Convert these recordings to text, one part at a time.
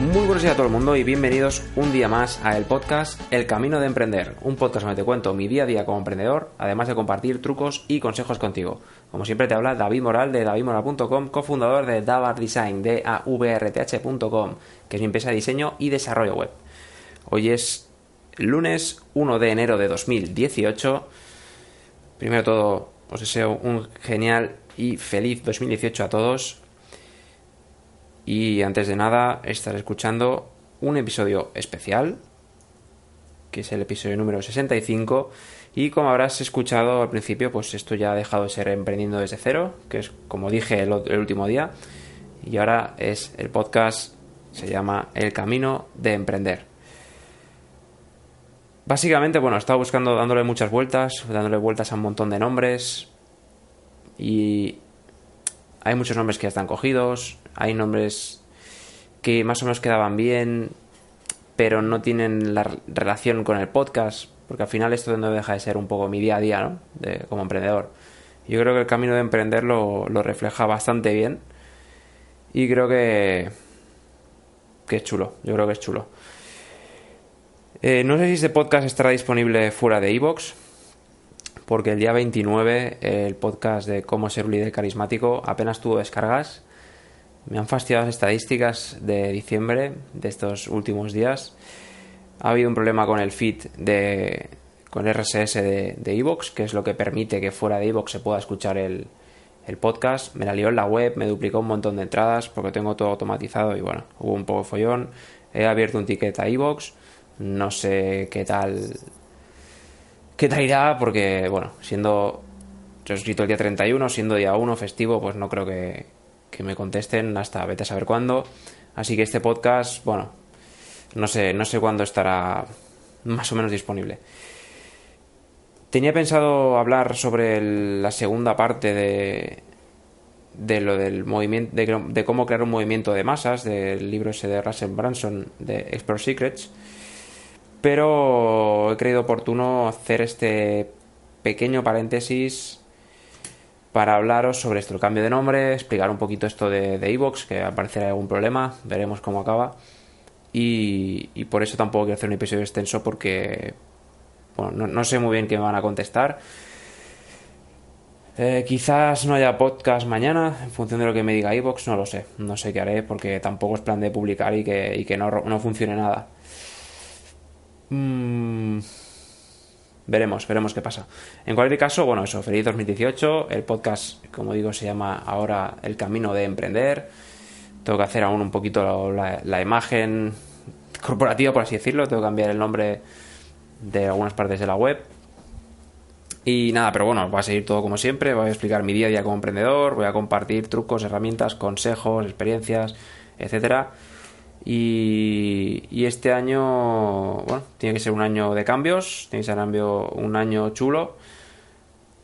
Muy buenos días a todo el mundo y bienvenidos un día más a el podcast El Camino de Emprender, un podcast donde te cuento mi día a día como emprendedor, además de compartir trucos y consejos contigo. Como siempre te habla David Moral de davidmoral.com, cofundador de Davar Design, de avrth.com, que es mi empresa de diseño y desarrollo web. Hoy es lunes 1 de enero de 2018. Primero todo, os deseo un genial y feliz 2018 a todos. Y antes de nada, estar escuchando un episodio especial, que es el episodio número 65. Y como habrás escuchado al principio, pues esto ya ha dejado de ser emprendiendo desde cero, que es como dije el, el último día. Y ahora es el podcast, se llama El Camino de Emprender. Básicamente, bueno, he estado buscando, dándole muchas vueltas, dándole vueltas a un montón de nombres. Y hay muchos nombres que ya están cogidos, hay nombres que más o menos quedaban bien, pero no tienen la relación con el podcast, porque al final esto no deja de ser un poco mi día a día, ¿no? De, como emprendedor. Yo creo que el camino de emprender lo, refleja bastante bien y creo que, que es chulo, yo creo que es chulo. Eh, no sé si este podcast estará disponible fuera de iVoox, porque el día 29 el podcast de cómo ser un líder carismático apenas tuvo descargas. Me han fastidiado las estadísticas de diciembre de estos últimos días. Ha habido un problema con el feed de con el RSS de Evox, que es lo que permite que fuera de Evox se pueda escuchar el, el podcast. Me la lió en la web, me duplicó un montón de entradas porque tengo todo automatizado y bueno, hubo un poco de follón. He abierto un ticket a Evox no sé qué tal. ¿Qué tal irá? Porque, bueno, siendo. Yo he escrito el día 31, siendo día 1 festivo, pues no creo que, que me contesten hasta vete a saber cuándo. Así que este podcast, bueno, no sé, no sé cuándo estará más o menos disponible. Tenía pensado hablar sobre la segunda parte de, de lo del movimiento, de, de, cómo crear un movimiento de masas, del libro ese de Russell Branson de Expert Secrets pero he creído oportuno hacer este pequeño paréntesis para hablaros sobre esto, el cambio de nombre, explicar un poquito esto de Evox, que al parecer hay algún problema, veremos cómo acaba. Y, y, por eso tampoco quiero hacer un episodio extenso porque bueno, no, sé muy bien qué me van a contestar. Eh, quizás no haya podcast mañana, en función de lo que me diga Evox, no lo sé. No sé qué haré porque tampoco es plan de publicar y que, y que no funcione nada. Mm, veremos, veremos qué pasa. En cualquier caso, bueno, eso, feliz 2018. El podcast, como digo, se llama ahora El Camino de Emprender. Tengo que hacer aún un poquito la, la imagen corporativa, por así decirlo. Tengo que cambiar el nombre de algunas partes de la web. Y nada, pero bueno, va a seguir todo como siempre. Voy a explicar mi día a día como emprendedor. Voy a compartir trucos, herramientas, consejos, experiencias, etcétera y, y, este año, bueno, tiene que ser un año de cambios, tiene que ser un año, chulo.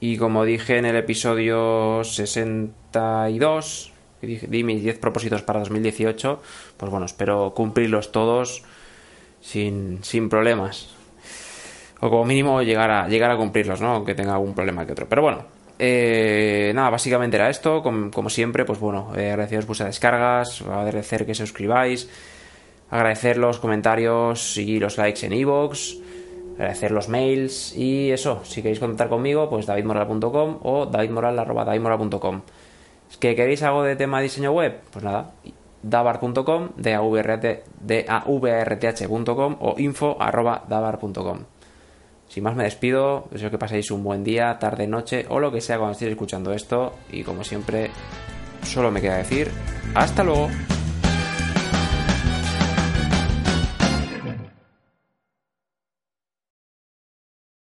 Y como dije en el episodio 62, di mis 10 propósitos para 2018, pues bueno, espero cumplirlos todos sin, sin problemas. O como mínimo llegar a, llegar a cumplirlos, ¿no? Aunque tenga algún problema que otro. Pero bueno, eh, nada, básicamente era esto. Como, siempre, pues bueno, eh, agradeceros vuestras descargas, agradecer que se suscribáis, agradecer los comentarios y los likes en iVoox, agradecer los mails y eso. Si queréis contactar conmigo, pues davidmoral.com o davidmoral.com. ¿Es que queréis algo de tema de diseño web? Pues nada, davar.com, davrth.com o info.davar.com. Sin más me despido, deseo que paséis un buen día, tarde, noche o lo que sea cuando estéis escuchando esto y como siempre solo me queda decir hasta luego.